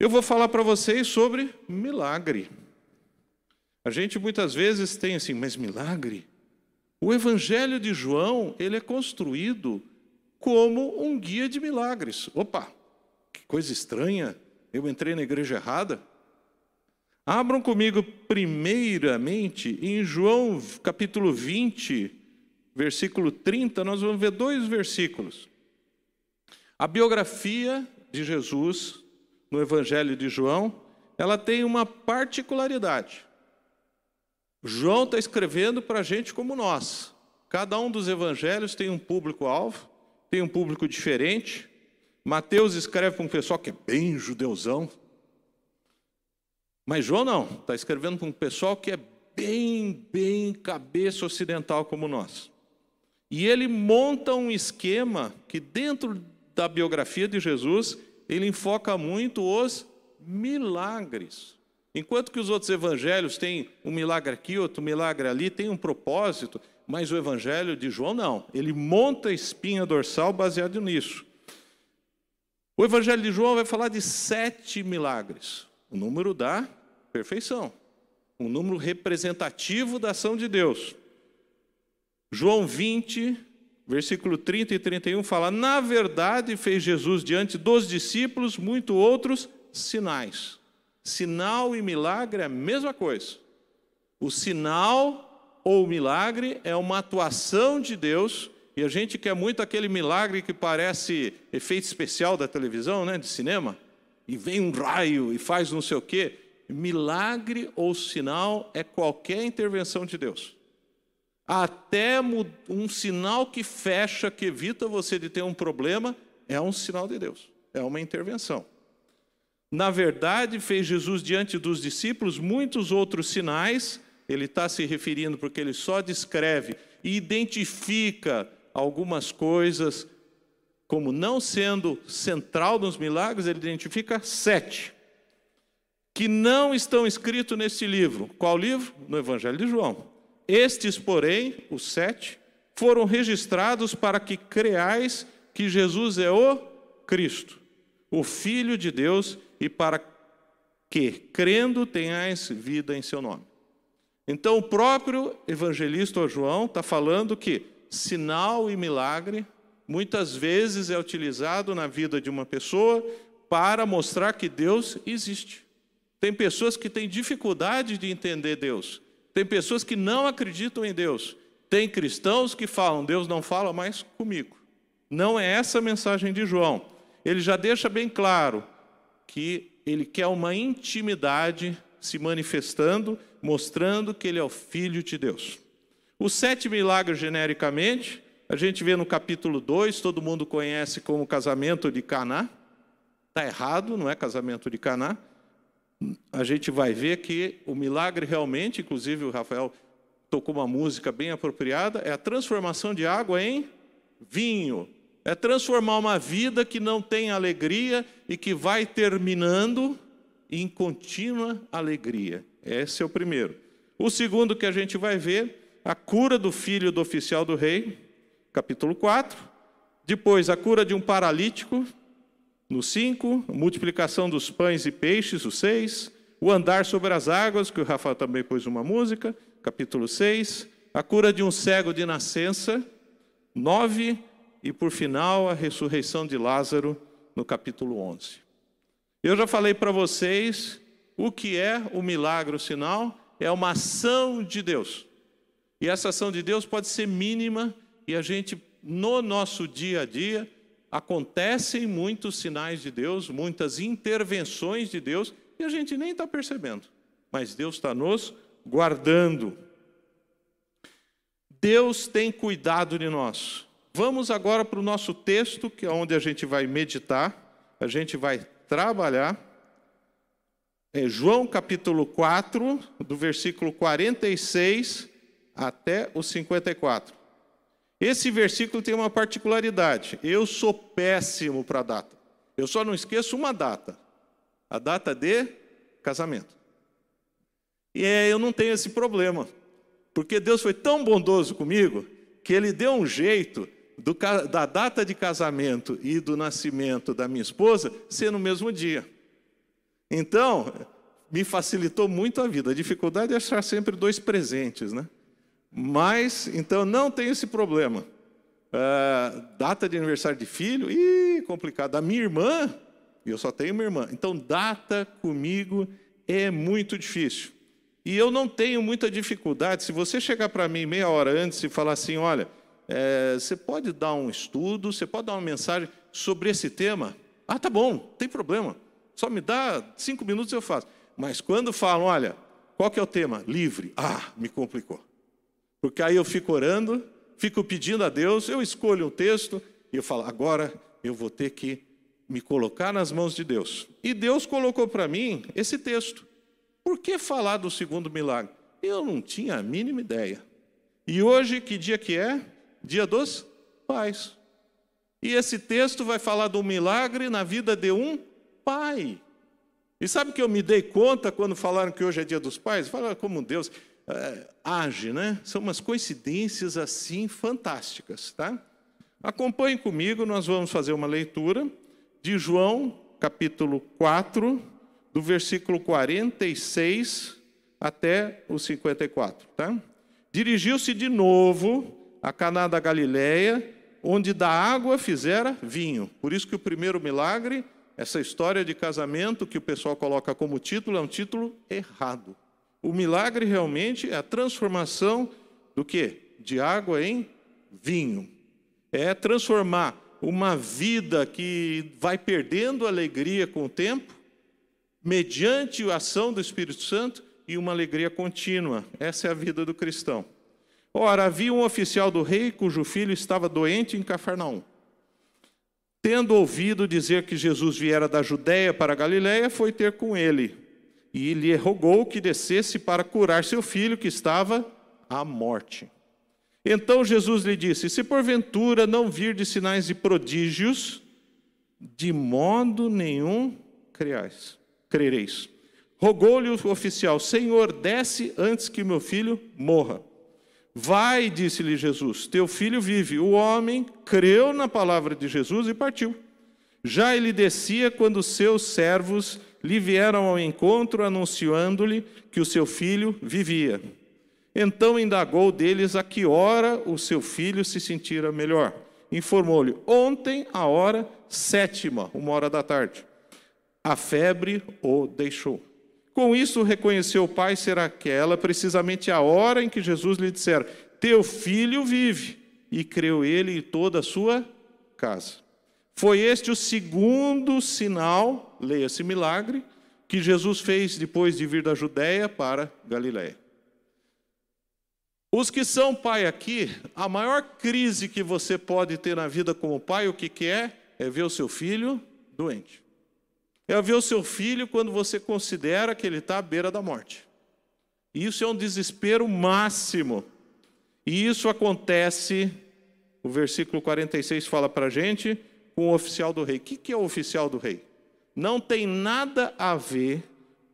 Eu vou falar para vocês sobre milagre. A gente muitas vezes tem assim, mas milagre? O Evangelho de João, ele é construído como um guia de milagres. Opa, que coisa estranha, eu entrei na igreja errada. Abram comigo primeiramente em João capítulo 20, versículo 30, nós vamos ver dois versículos. A biografia de Jesus no Evangelho de João, ela tem uma particularidade. João está escrevendo para gente como nós. Cada um dos evangelhos tem um público-alvo, tem um público diferente. Mateus escreve para um pessoal que é bem judeuzão. Mas João não, está escrevendo para um pessoal que é bem, bem cabeça ocidental como nós. E ele monta um esquema que, dentro da biografia de Jesus, ele enfoca muito os milagres. Enquanto que os outros evangelhos têm um milagre aqui, outro milagre ali, tem um propósito, mas o evangelho de João não. Ele monta a espinha dorsal baseado nisso. O evangelho de João vai falar de sete milagres, o número da perfeição, um número representativo da ação de Deus. João 20, versículo 30 e 31 fala: Na verdade, fez Jesus diante dos discípulos muito outros sinais. Sinal e milagre é a mesma coisa. O sinal ou milagre é uma atuação de Deus, e a gente quer muito aquele milagre que parece efeito especial da televisão, né, de cinema, e vem um raio e faz não sei o quê. Milagre ou sinal é qualquer intervenção de Deus. Até um sinal que fecha, que evita você de ter um problema, é um sinal de Deus, é uma intervenção. Na verdade, fez Jesus diante dos discípulos muitos outros sinais, ele está se referindo porque ele só descreve e identifica algumas coisas como não sendo central nos milagres, ele identifica sete, que não estão escritos nesse livro. Qual livro? No Evangelho de João. Estes, porém, os sete, foram registrados para que creais que Jesus é o Cristo, o Filho de Deus e para que, crendo, tenhais vida em seu nome. Então, o próprio evangelista João está falando que sinal e milagre muitas vezes é utilizado na vida de uma pessoa para mostrar que Deus existe. Tem pessoas que têm dificuldade de entender Deus. Tem pessoas que não acreditam em Deus. Tem cristãos que falam: Deus não fala mais comigo. Não é essa a mensagem de João. Ele já deixa bem claro que ele quer uma intimidade se manifestando, mostrando que ele é o Filho de Deus. Os sete milagres, genericamente, a gente vê no capítulo 2, todo mundo conhece como casamento de Caná. Está errado, não é casamento de Caná. A gente vai ver que o milagre realmente, inclusive o Rafael tocou uma música bem apropriada, é a transformação de água em vinho. É transformar uma vida que não tem alegria e que vai terminando em contínua alegria. Esse é o primeiro. O segundo que a gente vai ver, a cura do filho do oficial do rei, capítulo 4. Depois, a cura de um paralítico, no 5. A multiplicação dos pães e peixes, o 6. O andar sobre as águas, que o Rafael também pôs uma música, capítulo 6. A cura de um cego de nascença, 9 e, por final, a ressurreição de Lázaro, no capítulo 11. Eu já falei para vocês o que é o milagre, o sinal, é uma ação de Deus. E essa ação de Deus pode ser mínima e a gente, no nosso dia a dia, acontecem muitos sinais de Deus, muitas intervenções de Deus e a gente nem está percebendo. Mas Deus está nos guardando. Deus tem cuidado de nós. Vamos agora para o nosso texto, que é onde a gente vai meditar, a gente vai trabalhar. É João capítulo 4, do versículo 46 até o 54. Esse versículo tem uma particularidade. Eu sou péssimo para data. Eu só não esqueço uma data. A data de casamento. E é, eu não tenho esse problema. Porque Deus foi tão bondoso comigo que ele deu um jeito do, da data de casamento e do nascimento da minha esposa ser no mesmo dia. Então, me facilitou muito a vida. A dificuldade é achar sempre dois presentes, né? Mas, então, não tem esse problema. Uh, data de aniversário de filho, ih, complicado. A minha irmã, eu só tenho uma irmã. Então, data comigo é muito difícil. E eu não tenho muita dificuldade. Se você chegar para mim meia hora antes e falar assim: olha, é, você pode dar um estudo, você pode dar uma mensagem sobre esse tema? Ah, tá bom, tem problema. Só me dá cinco minutos eu faço. Mas quando falam, olha, qual que é o tema? Livre. Ah, me complicou. Porque aí eu fico orando, fico pedindo a Deus, eu escolho um texto e eu falo, agora eu vou ter que me colocar nas mãos de Deus. E Deus colocou para mim esse texto. Por que falar do segundo milagre? Eu não tinha a mínima ideia. E hoje, que dia que é? Dia dos pais. E esse texto vai falar do milagre na vida de um pai. E sabe que eu me dei conta quando falaram que hoje é dia dos pais? Fala como Deus é, age, né? São umas coincidências assim fantásticas, tá? Acompanhe comigo, nós vamos fazer uma leitura de João, capítulo 4, do versículo 46 até o 54, tá? Dirigiu-se de novo a Caná da Galileia, onde da água fizera vinho. Por isso que o primeiro milagre, essa história de casamento que o pessoal coloca como título, é um título errado. O milagre realmente é a transformação do que? De água em vinho. É transformar uma vida que vai perdendo alegria com o tempo mediante a ação do Espírito Santo e uma alegria contínua. Essa é a vida do cristão. Ora, havia um oficial do rei cujo filho estava doente em Cafarnaum. Tendo ouvido dizer que Jesus viera da Judéia para a Galiléia, foi ter com ele e lhe rogou que descesse para curar seu filho que estava à morte. Então Jesus lhe disse: Se porventura não vir de sinais e prodígios, de modo nenhum creais crereis. Rogou-lhe o oficial: Senhor, desce antes que meu filho morra. Vai, disse-lhe Jesus, teu filho vive. O homem creu na palavra de Jesus e partiu. Já ele descia quando seus servos lhe vieram ao encontro, anunciando-lhe que o seu filho vivia. Então indagou deles a que hora o seu filho se sentira melhor. Informou-lhe: Ontem, a hora sétima, uma hora da tarde a febre o deixou. Com isso, reconheceu o pai ser aquela precisamente a hora em que Jesus lhe dissera: Teu filho vive. E creu ele e toda a sua casa. Foi este o segundo sinal, leia-se milagre, que Jesus fez depois de vir da Judéia para Galiléia. Os que são pai aqui, a maior crise que você pode ter na vida como pai, o que, que é? É ver o seu filho doente é ver o seu filho quando você considera que ele está à beira da morte. Isso é um desespero máximo. E isso acontece, o versículo 46 fala para a gente, com o oficial do rei. O que é o oficial do rei? Não tem nada a ver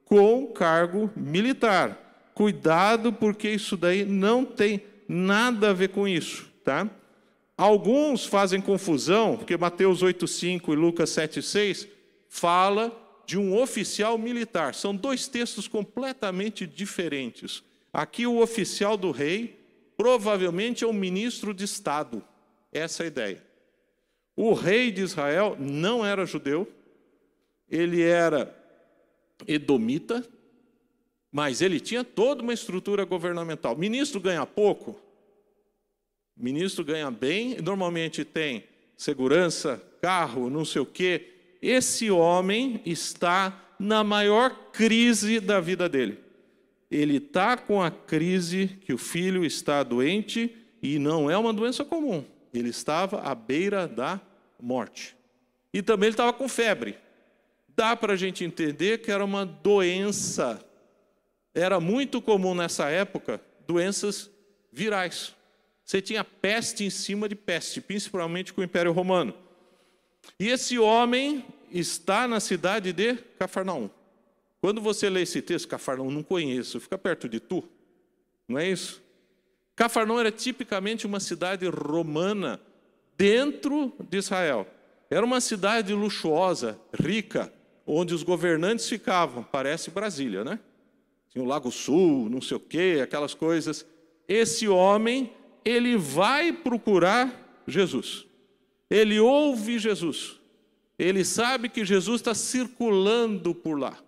com cargo militar. Cuidado, porque isso daí não tem nada a ver com isso, tá? Alguns fazem confusão, porque Mateus 8,5 e Lucas 7,6 fala de um oficial militar. São dois textos completamente diferentes. Aqui, o oficial do rei provavelmente é um ministro de Estado. Essa é a ideia. O rei de Israel não era judeu, ele era edomita, mas ele tinha toda uma estrutura governamental. Ministro ganha pouco, ministro ganha bem, normalmente tem segurança, carro, não sei o quê, esse homem está na maior crise da vida dele. Ele está com a crise que o filho está doente e não é uma doença comum. Ele estava à beira da morte. E também ele estava com febre. Dá para a gente entender que era uma doença. Era muito comum nessa época doenças virais. Você tinha peste em cima de peste, principalmente com o Império Romano. E esse homem está na cidade de Cafarnaum. Quando você lê esse texto, Cafarnaum não conheço, fica perto de tu, não é isso? Cafarnaum era tipicamente uma cidade romana dentro de Israel. Era uma cidade luxuosa, rica, onde os governantes ficavam, parece Brasília, né? Tinha o Lago Sul, não sei o quê, aquelas coisas. Esse homem, ele vai procurar Jesus. Ele ouve Jesus. Ele sabe que Jesus está circulando por lá.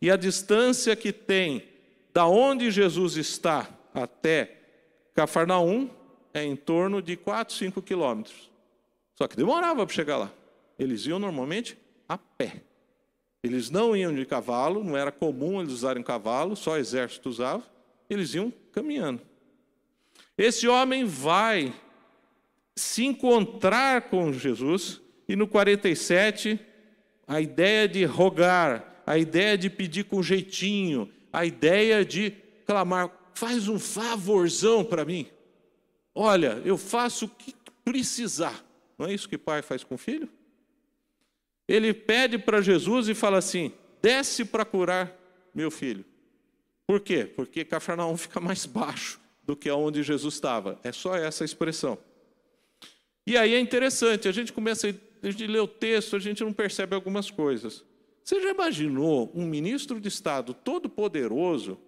E a distância que tem da onde Jesus está até Cafarnaum é em torno de 4, 5 quilômetros. Só que demorava para chegar lá. Eles iam normalmente a pé. Eles não iam de cavalo, não era comum eles usarem cavalo, só o exército usava. Eles iam caminhando. Esse homem vai se encontrar com Jesus, e no 47, a ideia de rogar, a ideia de pedir com jeitinho, a ideia de clamar: faz um favorzão para mim. Olha, eu faço o que precisar. Não é isso que pai faz com o filho? Ele pede para Jesus e fala assim: desce para curar meu filho. Por quê? Porque Cafarnaum fica mais baixo do que onde Jesus estava. É só essa expressão. E aí é interessante, a gente começa a gente lê o texto, a gente não percebe algumas coisas. Você já imaginou um ministro de Estado todo poderoso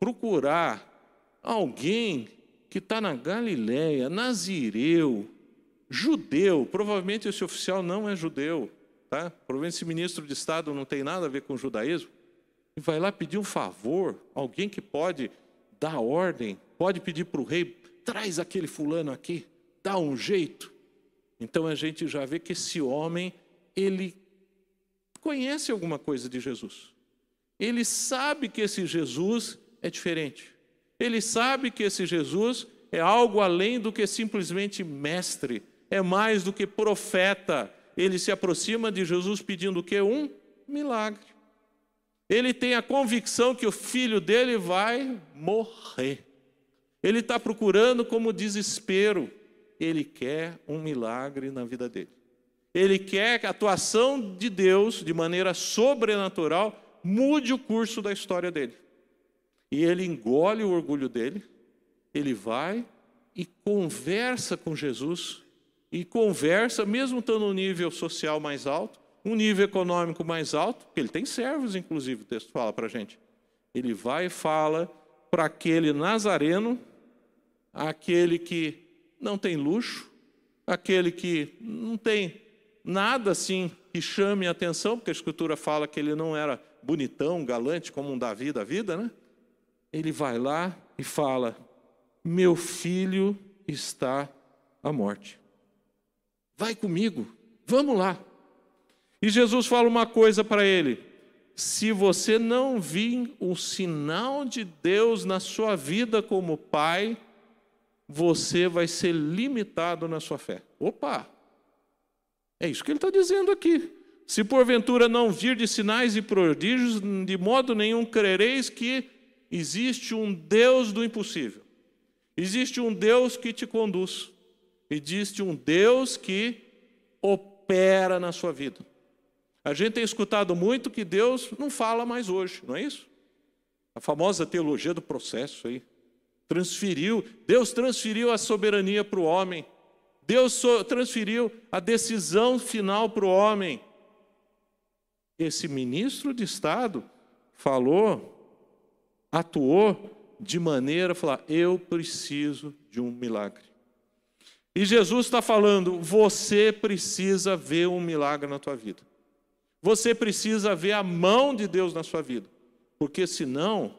procurar alguém que está na Galileia, nazireu, judeu, provavelmente esse oficial não é judeu, tá? provavelmente esse ministro de Estado não tem nada a ver com o judaísmo, e vai lá pedir um favor, alguém que pode dar ordem, pode pedir para o rei, traz aquele fulano aqui, dá um jeito. Então a gente já vê que esse homem, ele conhece alguma coisa de Jesus. Ele sabe que esse Jesus é diferente. Ele sabe que esse Jesus é algo além do que simplesmente mestre, é mais do que profeta. Ele se aproxima de Jesus pedindo o que? Um milagre. Ele tem a convicção que o filho dele vai morrer. Ele está procurando como desespero. Ele quer um milagre na vida dele. Ele quer que a atuação de Deus, de maneira sobrenatural, mude o curso da história dele. E ele engole o orgulho dele, ele vai e conversa com Jesus, e conversa, mesmo estando no nível social mais alto, um nível econômico mais alto, porque ele tem servos, inclusive, o texto fala para a gente. Ele vai e fala para aquele nazareno, aquele que não tem luxo, aquele que não tem nada assim que chame a atenção, porque a Escritura fala que ele não era bonitão, galante, como um Davi da vida, né? Ele vai lá e fala: Meu filho está à morte. Vai comigo, vamos lá. E Jesus fala uma coisa para ele: se você não vir o sinal de Deus na sua vida como pai, você vai ser limitado na sua fé. Opa! É isso que ele está dizendo aqui. Se porventura não vir de sinais e prodígios, de modo nenhum crereis que existe um Deus do impossível. Existe um Deus que te conduz. Existe um Deus que opera na sua vida. A gente tem escutado muito que Deus não fala mais hoje, não é isso? A famosa teologia do processo aí. Transferiu, Deus transferiu a soberania para o homem. Deus transferiu a decisão final para o homem. Esse ministro de Estado falou, atuou de maneira a falar: eu preciso de um milagre. E Jesus está falando: você precisa ver um milagre na tua vida. Você precisa ver a mão de Deus na sua vida. Porque senão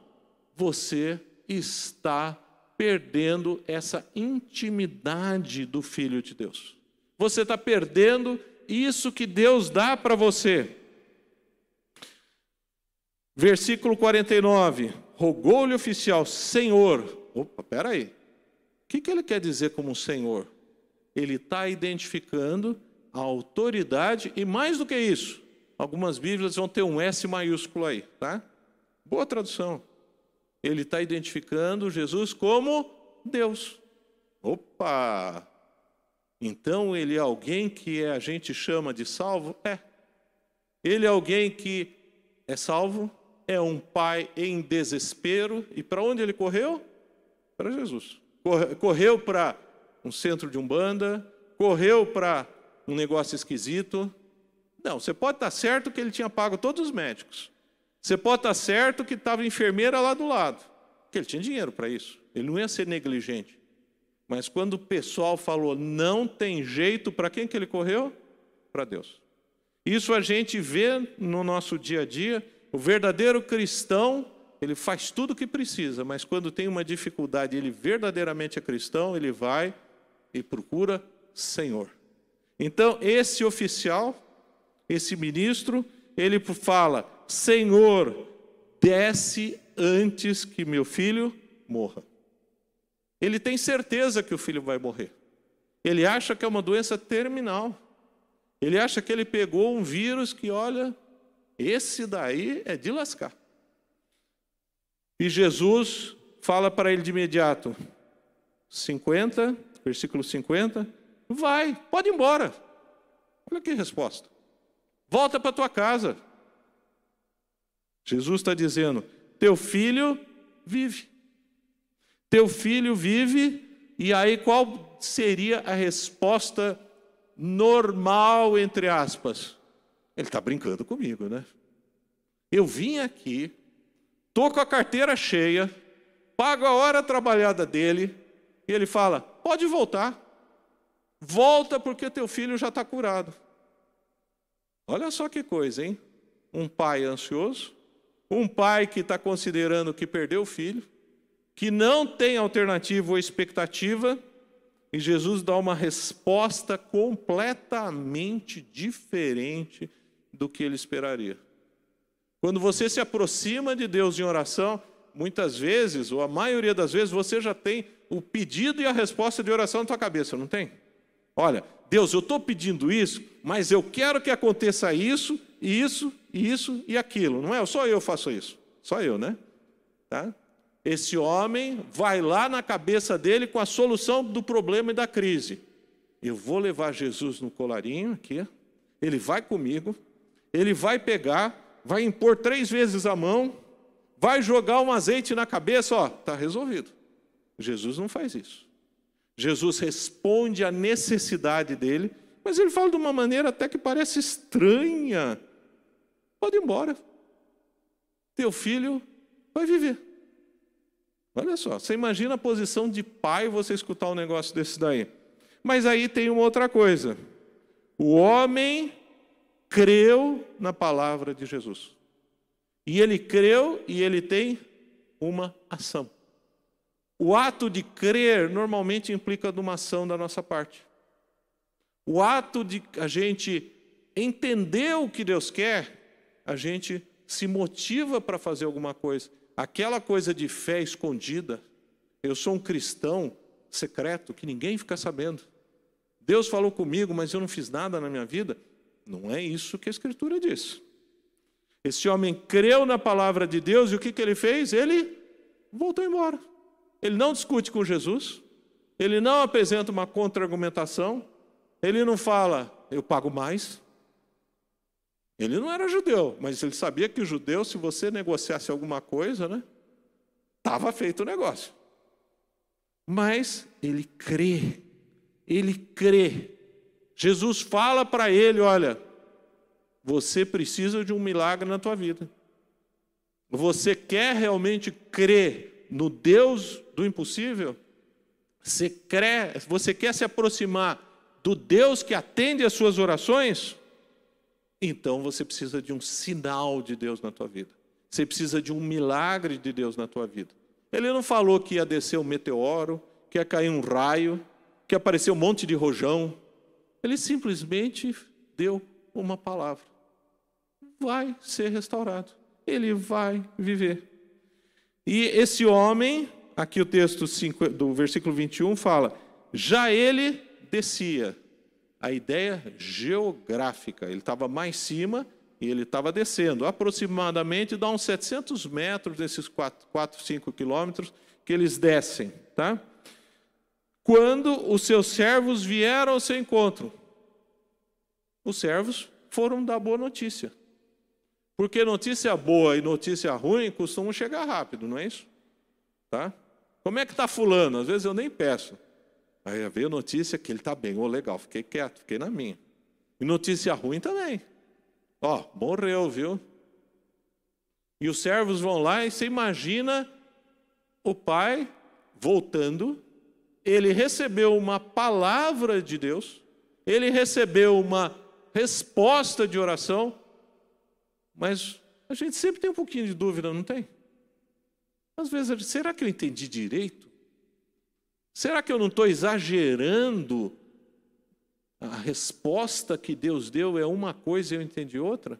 você está perdendo essa intimidade do Filho de Deus. Você está perdendo isso que Deus dá para você. Versículo 49. Rogou-lhe o oficial, Senhor. Opa, peraí. O que, que ele quer dizer como Senhor? Ele está identificando a autoridade e mais do que isso. Algumas Bíblias vão ter um S maiúsculo aí, tá? Boa tradução ele está identificando Jesus como Deus. Opa! Então ele é alguém que a gente chama de salvo? É. Ele é alguém que é salvo, é um pai em desespero. E para onde ele correu? Para Jesus. Correu para um centro de umbanda, correu para um negócio esquisito. Não, você pode estar certo que ele tinha pago todos os médicos. Você pode estar certo que estava enfermeira lá do lado, que ele tinha dinheiro para isso. Ele não ia ser negligente. Mas quando o pessoal falou não tem jeito, para quem que ele correu? Para Deus. Isso a gente vê no nosso dia a dia. O verdadeiro cristão, ele faz tudo o que precisa, mas quando tem uma dificuldade, ele verdadeiramente é cristão, ele vai e procura Senhor. Então, esse oficial, esse ministro, ele fala: Senhor, desce antes que meu filho morra. Ele tem certeza que o filho vai morrer. Ele acha que é uma doença terminal. Ele acha que ele pegou um vírus que, olha, esse daí é de lascar. E Jesus fala para ele de imediato, 50, versículo 50, vai, pode ir embora. Olha que resposta. Volta para tua casa. Jesus está dizendo: teu filho vive. Teu filho vive, e aí qual seria a resposta normal, entre aspas? Ele está brincando comigo, né? Eu vim aqui, estou com a carteira cheia, pago a hora trabalhada dele, e ele fala: pode voltar. Volta porque teu filho já está curado. Olha só que coisa, hein? Um pai ansioso, um pai que está considerando que perdeu o filho, que não tem alternativa ou expectativa, e Jesus dá uma resposta completamente diferente do que ele esperaria. Quando você se aproxima de Deus em oração, muitas vezes, ou a maioria das vezes, você já tem o pedido e a resposta de oração na tua cabeça, não tem? Olha, Deus, eu estou pedindo isso, mas eu quero que aconteça isso, isso, isso e aquilo. Não é? Só eu faço isso. Só eu, né? Tá? Esse homem vai lá na cabeça dele com a solução do problema e da crise. Eu vou levar Jesus no colarinho aqui, ele vai comigo, ele vai pegar, vai impor três vezes a mão, vai jogar um azeite na cabeça, ó, está resolvido. Jesus não faz isso. Jesus responde à necessidade dele, mas ele fala de uma maneira até que parece estranha. Pode ir embora. Teu filho vai viver. Olha só, você imagina a posição de pai você escutar um negócio desse daí. Mas aí tem uma outra coisa. O homem creu na palavra de Jesus. E ele creu e ele tem uma ação. O ato de crer normalmente implica uma ação da nossa parte. O ato de a gente entender o que Deus quer, a gente se motiva para fazer alguma coisa aquela coisa de fé escondida, eu sou um cristão secreto que ninguém fica sabendo. Deus falou comigo, mas eu não fiz nada na minha vida. Não é isso que a Escritura diz. Esse homem creu na palavra de Deus e o que, que ele fez? Ele voltou embora. Ele não discute com Jesus, ele não apresenta uma contra-argumentação, ele não fala, eu pago mais, ele não era judeu, mas ele sabia que o judeu, se você negociasse alguma coisa, né, estava feito o negócio. Mas ele crê, ele crê. Jesus fala para ele: olha, você precisa de um milagre na tua vida. Você quer realmente crer no Deus do impossível? Você, crê, você quer se aproximar do Deus que atende às suas orações? então você precisa de um sinal de Deus na tua vida. Você precisa de um milagre de Deus na tua vida. Ele não falou que ia descer um meteoro, que ia cair um raio, que ia aparecer um monte de rojão. Ele simplesmente deu uma palavra. Vai ser restaurado. Ele vai viver. E esse homem, aqui o texto do versículo 21 fala: já ele descia a ideia geográfica. Ele estava mais cima e ele estava descendo. Aproximadamente dá uns 700 metros desses 4, 4 5 quilômetros que eles descem. Tá? Quando os seus servos vieram ao seu encontro, os servos foram dar boa notícia. Porque notícia boa e notícia ruim costumam chegar rápido, não é isso? Tá? Como é que está fulano? Às vezes eu nem peço. Aí veio notícia que ele está bem, oh, legal, fiquei quieto, fiquei na minha. E notícia ruim também. Ó, morreu, viu? E os servos vão lá e você imagina o pai voltando, ele recebeu uma palavra de Deus, ele recebeu uma resposta de oração, mas a gente sempre tem um pouquinho de dúvida, não tem? Às vezes, será que eu entendi direito? Será que eu não estou exagerando? A resposta que Deus deu é uma coisa e eu entendi outra?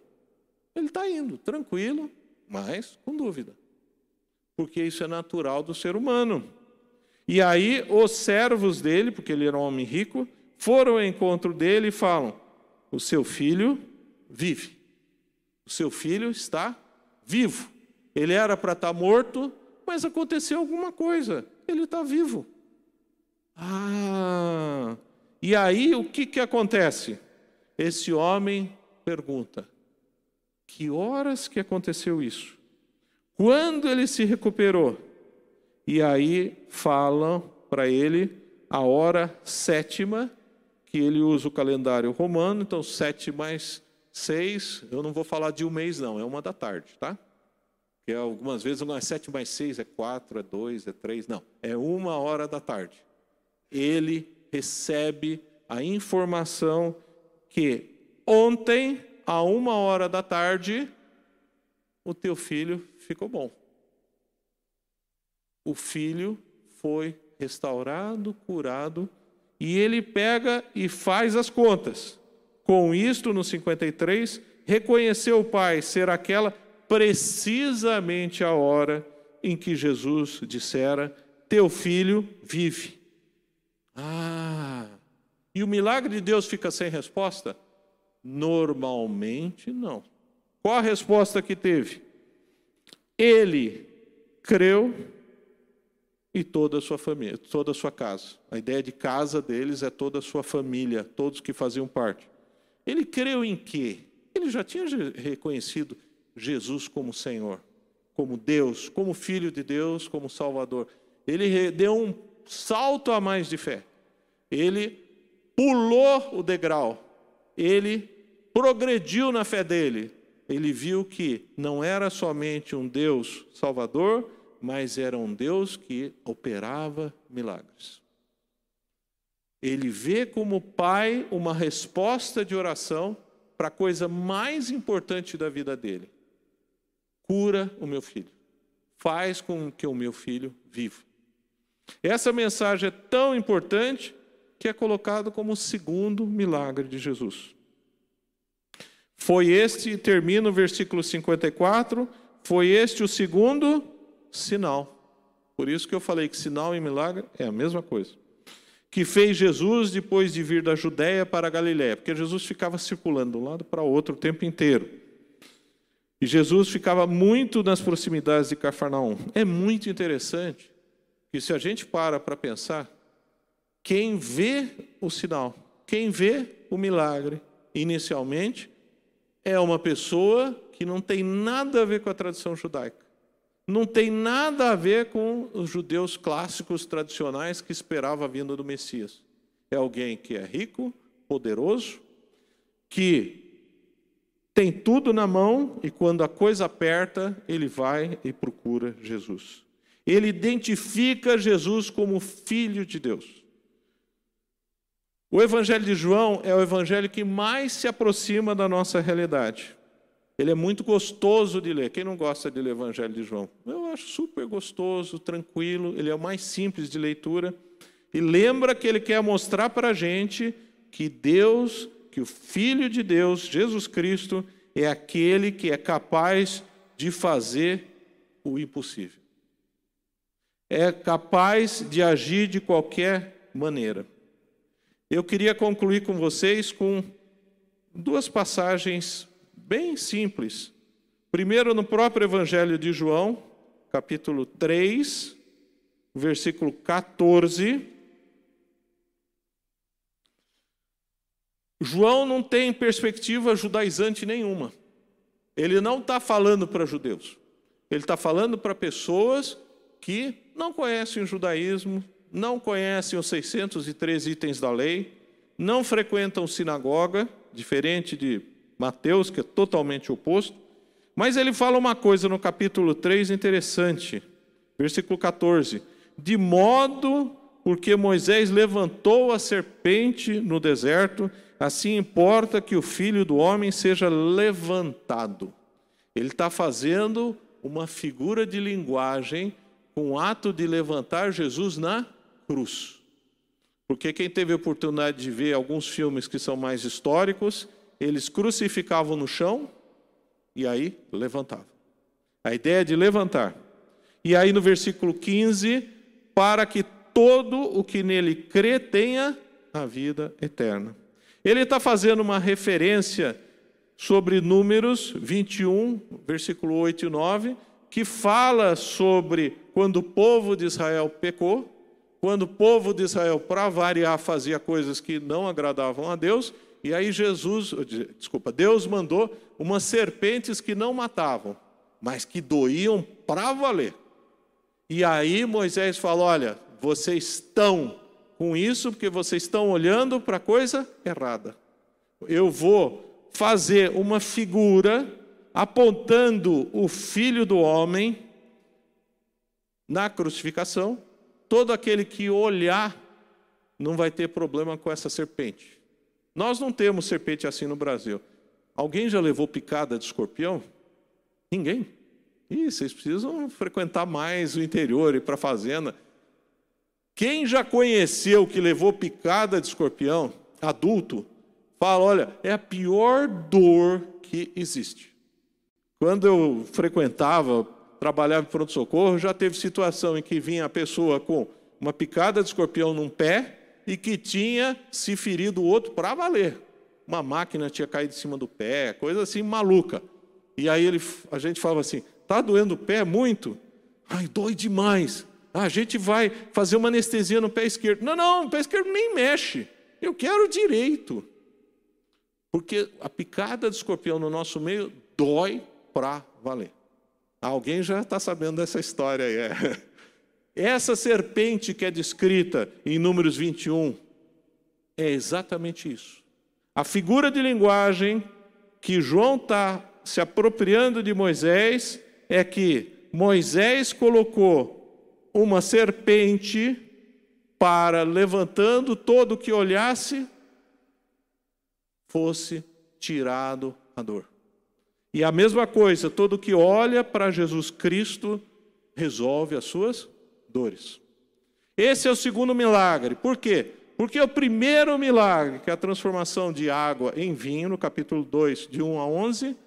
Ele está indo, tranquilo, mas com dúvida. Porque isso é natural do ser humano. E aí os servos dele, porque ele era um homem rico, foram ao encontro dele e falam: O seu filho vive. O seu filho está vivo. Ele era para estar morto, mas aconteceu alguma coisa. Ele está vivo. Ah! E aí o que, que acontece? Esse homem pergunta: que horas que aconteceu isso? Quando ele se recuperou? E aí falam para ele a hora sétima, que ele usa o calendário romano, então sete mais seis, eu não vou falar de um mês não, é uma da tarde, tá? Que algumas vezes não é sete mais seis, é quatro, é dois, é três, não, é uma hora da tarde. Ele recebe a informação que ontem a uma hora da tarde, o teu filho ficou bom. O filho foi restaurado, curado, e ele pega e faz as contas. Com isto, no 53, reconheceu o pai ser aquela precisamente a hora em que Jesus dissera: Teu filho vive. Ah! E o milagre de Deus fica sem resposta? Normalmente não. Qual a resposta que teve? Ele creu e toda a sua família, toda a sua casa. A ideia de casa deles é toda a sua família, todos que faziam parte. Ele creu em quê? Ele já tinha reconhecido Jesus como Senhor, como Deus, como Filho de Deus, como Salvador. Ele deu um salto a mais de fé. Ele pulou o degrau. Ele progrediu na fé dele, ele viu que não era somente um Deus salvador, mas era um Deus que operava milagres. Ele vê como pai uma resposta de oração para a coisa mais importante da vida dele: cura o meu filho, faz com que o meu filho viva. Essa mensagem é tão importante que é colocado como o segundo milagre de Jesus. Foi este, termina o versículo 54, foi este o segundo sinal. Por isso que eu falei que sinal e milagre é a mesma coisa. Que fez Jesus depois de vir da Judéia para a Galiléia, porque Jesus ficava circulando de um lado para o outro o tempo inteiro. E Jesus ficava muito nas proximidades de Cafarnaum. É muito interessante que se a gente para para pensar, quem vê o sinal, quem vê o milagre inicialmente, é uma pessoa que não tem nada a ver com a tradição judaica. Não tem nada a ver com os judeus clássicos tradicionais que esperavam a vinda do Messias. É alguém que é rico, poderoso, que tem tudo na mão e quando a coisa aperta, ele vai e procura Jesus. Ele identifica Jesus como filho de Deus. O Evangelho de João é o evangelho que mais se aproxima da nossa realidade. Ele é muito gostoso de ler. Quem não gosta de ler o Evangelho de João? Eu acho super gostoso, tranquilo. Ele é o mais simples de leitura. E lembra que ele quer mostrar para a gente que Deus, que o Filho de Deus, Jesus Cristo, é aquele que é capaz de fazer o impossível. É capaz de agir de qualquer maneira. Eu queria concluir com vocês com duas passagens bem simples. Primeiro, no próprio Evangelho de João, capítulo 3, versículo 14. João não tem perspectiva judaizante nenhuma. Ele não está falando para judeus. Ele está falando para pessoas que não conhecem o judaísmo, não conhecem os 603 itens da lei, não frequentam sinagoga, diferente de Mateus, que é totalmente oposto. Mas ele fala uma coisa no capítulo 3 interessante, versículo 14: De modo porque Moisés levantou a serpente no deserto, assim importa que o filho do homem seja levantado. Ele está fazendo uma figura de linguagem com o ato de levantar Jesus na cruz. Porque quem teve a oportunidade de ver alguns filmes que são mais históricos, eles crucificavam no chão e aí levantavam. A ideia é de levantar. E aí no versículo 15, para que todo o que nele crê tenha a vida eterna. Ele está fazendo uma referência sobre Números 21, versículo 8 e 9, que fala sobre quando o povo de Israel pecou, quando o povo de Israel, para variar, fazia coisas que não agradavam a Deus, e aí Jesus, desculpa, Deus mandou umas serpentes que não matavam, mas que doíam para valer. E aí Moisés falou: olha, vocês estão com isso porque vocês estão olhando para a coisa errada. Eu vou fazer uma figura apontando o filho do homem na crucificação. Todo aquele que olhar não vai ter problema com essa serpente. Nós não temos serpente assim no Brasil. Alguém já levou picada de escorpião? Ninguém. Ih, vocês precisam frequentar mais o interior e para a fazenda. Quem já conheceu que levou picada de escorpião, adulto, fala: olha, é a pior dor que existe. Quando eu frequentava, trabalhava em pronto-socorro, já teve situação em que vinha a pessoa com uma picada de escorpião num pé e que tinha se ferido o outro para valer. Uma máquina tinha caído em cima do pé, coisa assim maluca. E aí ele, a gente falava assim: tá doendo o pé muito? Ai, dói demais. A gente vai fazer uma anestesia no pé esquerdo. Não, não, o pé esquerdo nem mexe. Eu quero direito. Porque a picada de escorpião no nosso meio dói para valer. Alguém já está sabendo dessa história aí. É. Essa serpente que é descrita em Números 21 é exatamente isso. A figura de linguagem que João está se apropriando de Moisés é que Moisés colocou uma serpente para, levantando todo que olhasse, fosse tirado a dor. E a mesma coisa, todo que olha para Jesus Cristo resolve as suas dores. Esse é o segundo milagre. Por quê? Porque o primeiro milagre, que é a transformação de água em vinho, no capítulo 2, de 1 a 11,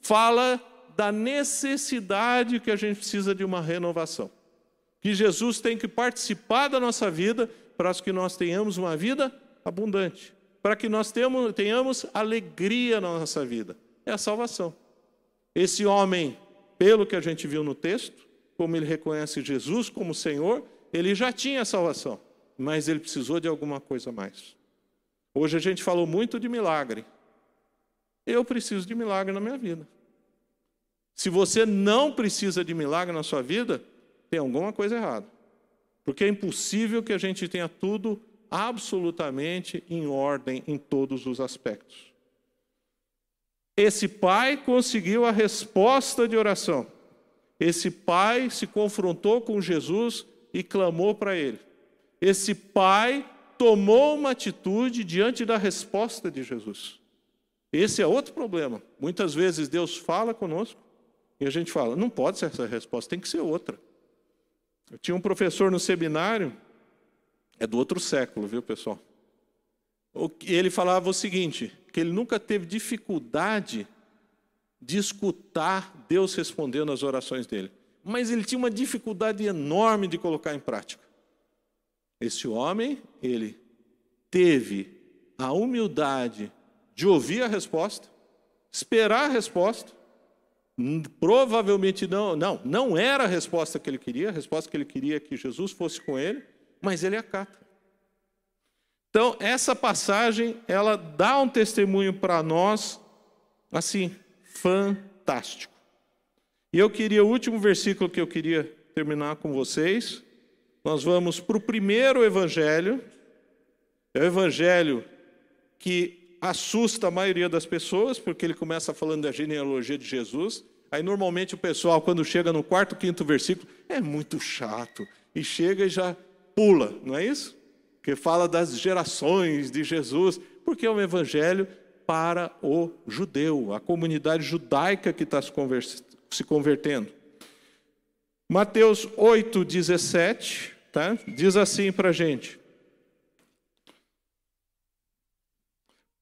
fala da necessidade que a gente precisa de uma renovação que Jesus tem que participar da nossa vida para que nós tenhamos uma vida abundante, para que nós tenhamos alegria na nossa vida. É a salvação. Esse homem, pelo que a gente viu no texto, como ele reconhece Jesus como Senhor, ele já tinha salvação, mas ele precisou de alguma coisa mais. Hoje a gente falou muito de milagre. Eu preciso de milagre na minha vida. Se você não precisa de milagre na sua vida, tem alguma coisa errada. Porque é impossível que a gente tenha tudo absolutamente em ordem em todos os aspectos. Esse pai conseguiu a resposta de oração. Esse pai se confrontou com Jesus e clamou para ele. Esse pai tomou uma atitude diante da resposta de Jesus. Esse é outro problema. Muitas vezes Deus fala conosco e a gente fala: não pode ser essa resposta, tem que ser outra. Eu tinha um professor no seminário, é do outro século, viu, pessoal? Ele falava o seguinte: que ele nunca teve dificuldade de escutar Deus respondendo às orações dele, mas ele tinha uma dificuldade enorme de colocar em prática. Esse homem, ele teve a humildade de ouvir a resposta, esperar a resposta, Provavelmente não, não, não era a resposta que ele queria, a resposta que ele queria é que Jesus fosse com ele, mas ele acata. Então, essa passagem, ela dá um testemunho para nós, assim, fantástico. E eu queria, o último versículo que eu queria terminar com vocês, nós vamos para o primeiro evangelho, é o evangelho que assusta a maioria das pessoas, porque ele começa falando da genealogia de Jesus. Aí, normalmente, o pessoal, quando chega no quarto, quinto versículo, é muito chato. E chega e já pula, não é isso? Que fala das gerações de Jesus, porque é um evangelho para o judeu, a comunidade judaica que está se convertendo. Mateus 8, 17, tá? diz assim para a gente.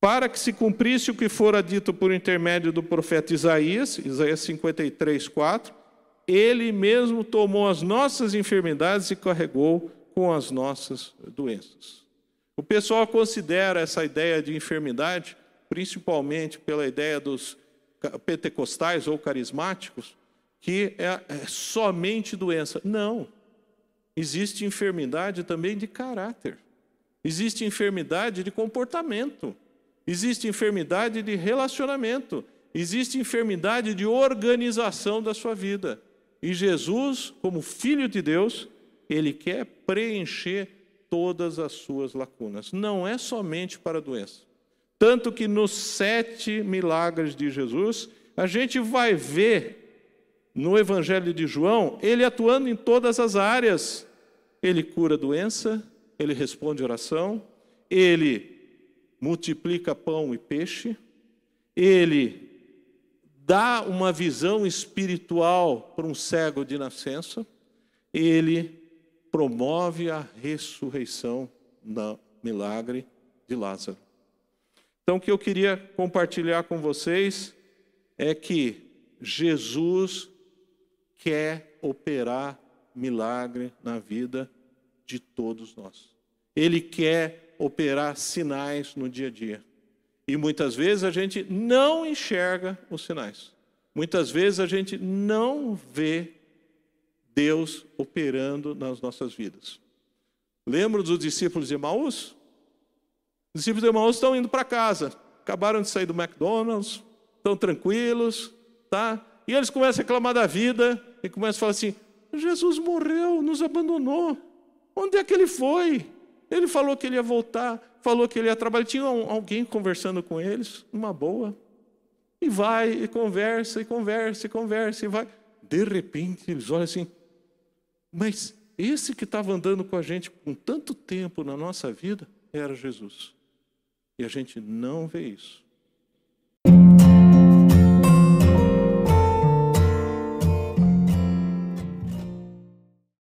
Para que se cumprisse o que fora dito por intermédio do profeta Isaías, Isaías 53, 4, ele mesmo tomou as nossas enfermidades e carregou com as nossas doenças. O pessoal considera essa ideia de enfermidade, principalmente pela ideia dos pentecostais ou carismáticos, que é, é somente doença. Não. Existe enfermidade também de caráter. Existe enfermidade de comportamento. Existe enfermidade de relacionamento. Existe enfermidade de organização da sua vida. E Jesus, como Filho de Deus, ele quer preencher todas as suas lacunas. Não é somente para a doença. Tanto que nos sete milagres de Jesus, a gente vai ver no Evangelho de João, ele atuando em todas as áreas. Ele cura doença, ele responde oração, ele multiplica pão e peixe, ele dá uma visão espiritual para um cego de nascença, ele promove a ressurreição no milagre de Lázaro. Então, o que eu queria compartilhar com vocês é que Jesus quer operar milagre na vida de todos nós. Ele quer operar sinais no dia a dia. E muitas vezes a gente não enxerga os sinais. Muitas vezes a gente não vê Deus operando nas nossas vidas. Lembra dos discípulos de Emaús? Os discípulos de estão indo para casa, acabaram de sair do McDonald's, estão tranquilos, tá? E eles começam a reclamar da vida, e começa a falar assim: Jesus morreu, nos abandonou. Onde é que ele foi? Ele falou que ele ia voltar, falou que ele ia trabalhar. Tinha alguém conversando com eles, uma boa. E vai, e conversa, e conversa, e conversa, e vai. De repente, eles olham assim: mas esse que estava andando com a gente com tanto tempo na nossa vida era Jesus. E a gente não vê isso.